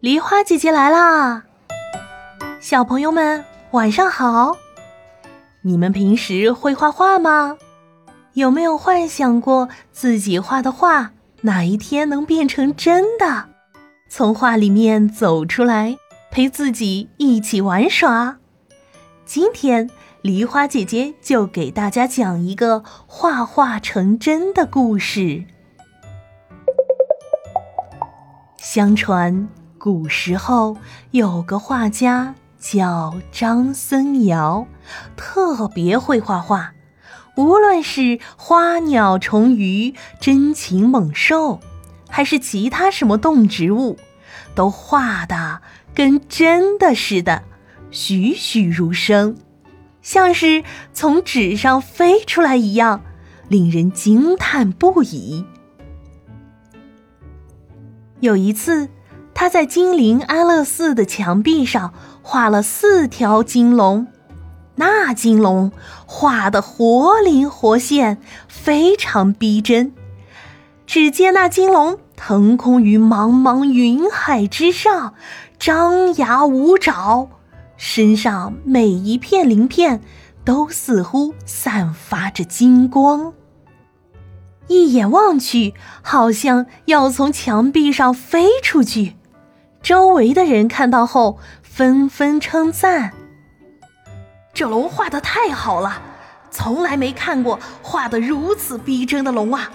梨花姐姐来啦！小朋友们晚上好。你们平时会画画吗？有没有幻想过自己画的画哪一天能变成真的，从画里面走出来，陪自己一起玩耍？今天梨花姐姐就给大家讲一个画画成真的故事。相传。古时候有个画家叫张僧繇，特别会画画。无论是花鸟虫鱼、珍禽猛兽，还是其他什么动植物，都画的跟真的似的，栩栩如生，像是从纸上飞出来一样，令人惊叹不已。有一次。他在金陵安乐寺的墙壁上画了四条金龙，那金龙画的活灵活现，非常逼真。只见那金龙腾空于茫茫云海之上，张牙舞爪，身上每一片鳞片都似乎散发着金光，一眼望去，好像要从墙壁上飞出去。周围的人看到后纷纷称赞：“这龙画的太好了，从来没看过画的如此逼真的龙啊！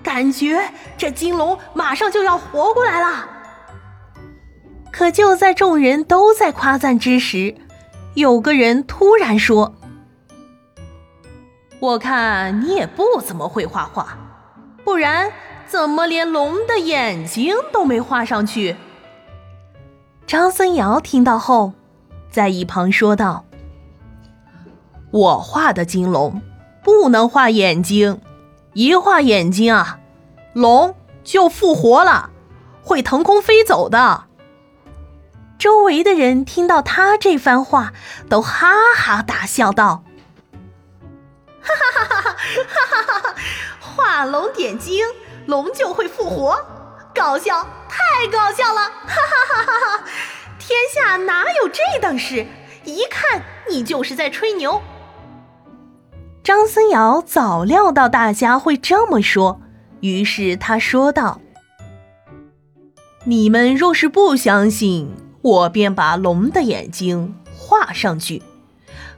感觉这金龙马上就要活过来了。”可就在众人都在夸赞之时，有个人突然说：“我看你也不怎么会画画，不然怎么连龙的眼睛都没画上去？”张森尧听到后，在一旁说道：“我画的金龙不能画眼睛，一画眼睛啊，龙就复活了，会腾空飞走的。”周围的人听到他这番话，都哈哈大笑道：“哈哈哈哈哈哈哈！画龙点睛，龙就会复活，搞笑！”太搞笑了，哈哈哈哈哈！天下哪有这等事？一看你就是在吹牛。张僧繇早料到大家会这么说，于是他说道：“你们若是不相信，我便把龙的眼睛画上去。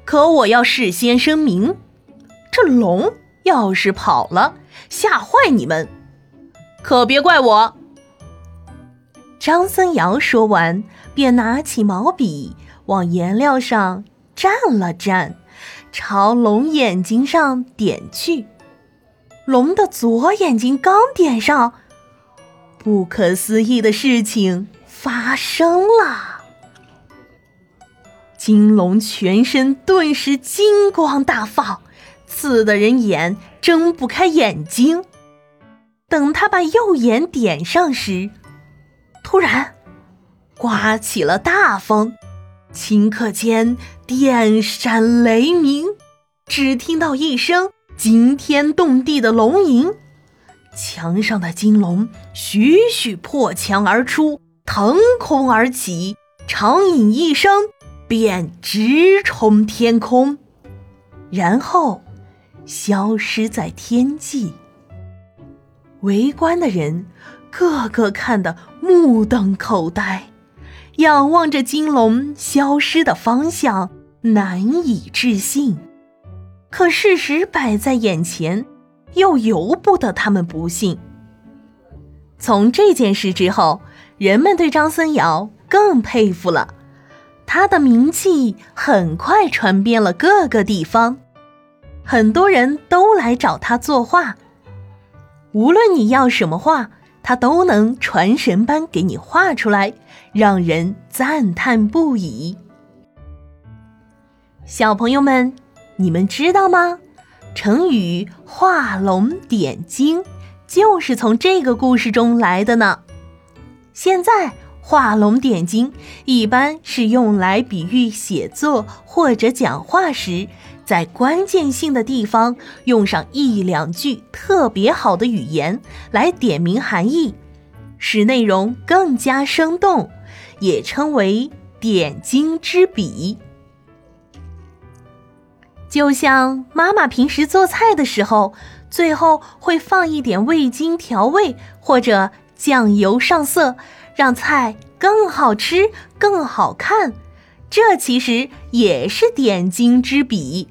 可我要事先声明，这龙要是跑了，吓坏你们，可别怪我。”张僧繇说完，便拿起毛笔往颜料上蘸了蘸，朝龙眼睛上点去。龙的左眼睛刚点上，不可思议的事情发生了：金龙全身顿时金光大放，刺得人眼睁不开眼睛。等他把右眼点上时，突然，刮起了大风，顷刻间电闪雷鸣，只听到一声惊天动地的龙吟，墙上的金龙徐徐破墙而出，腾空而起，长饮一声，便直冲天空，然后消失在天际。围观的人。个个看得目瞪口呆，仰望着金龙消失的方向，难以置信。可事实摆在眼前，又由不得他们不信。从这件事之后，人们对张僧繇更佩服了，他的名气很快传遍了各个地方，很多人都来找他作画。无论你要什么画。他都能传神般给你画出来，让人赞叹不已。小朋友们，你们知道吗？成语“画龙点睛”就是从这个故事中来的呢。现在“画龙点睛”一般是用来比喻写作或者讲话时，在关键性的地方用上一两句特别好的语言来点明含义，使内容更加生动，也称为点睛之笔。就像妈妈平时做菜的时候，最后会放一点味精调味或者酱油上色，让菜更好吃、更好看。这其实也是点睛之笔。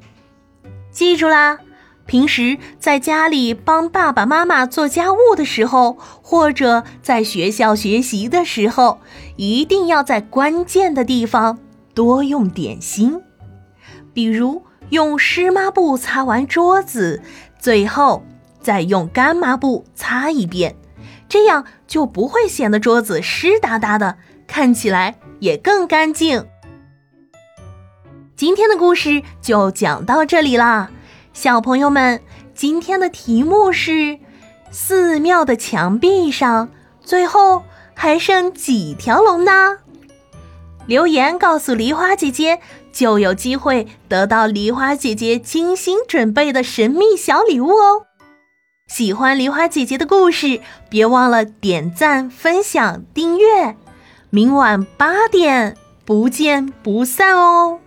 记住啦，平时在家里帮爸爸妈妈做家务的时候，或者在学校学习的时候，一定要在关键的地方多用点心，比如。用湿抹布擦完桌子，最后再用干抹布擦一遍，这样就不会显得桌子湿哒哒的，看起来也更干净。今天的故事就讲到这里啦，小朋友们，今天的题目是：寺庙的墙壁上最后还剩几条龙呢？留言告诉梨花姐姐。就有机会得到梨花姐姐精心准备的神秘小礼物哦！喜欢梨花姐姐的故事，别忘了点赞、分享、订阅。明晚八点不见不散哦！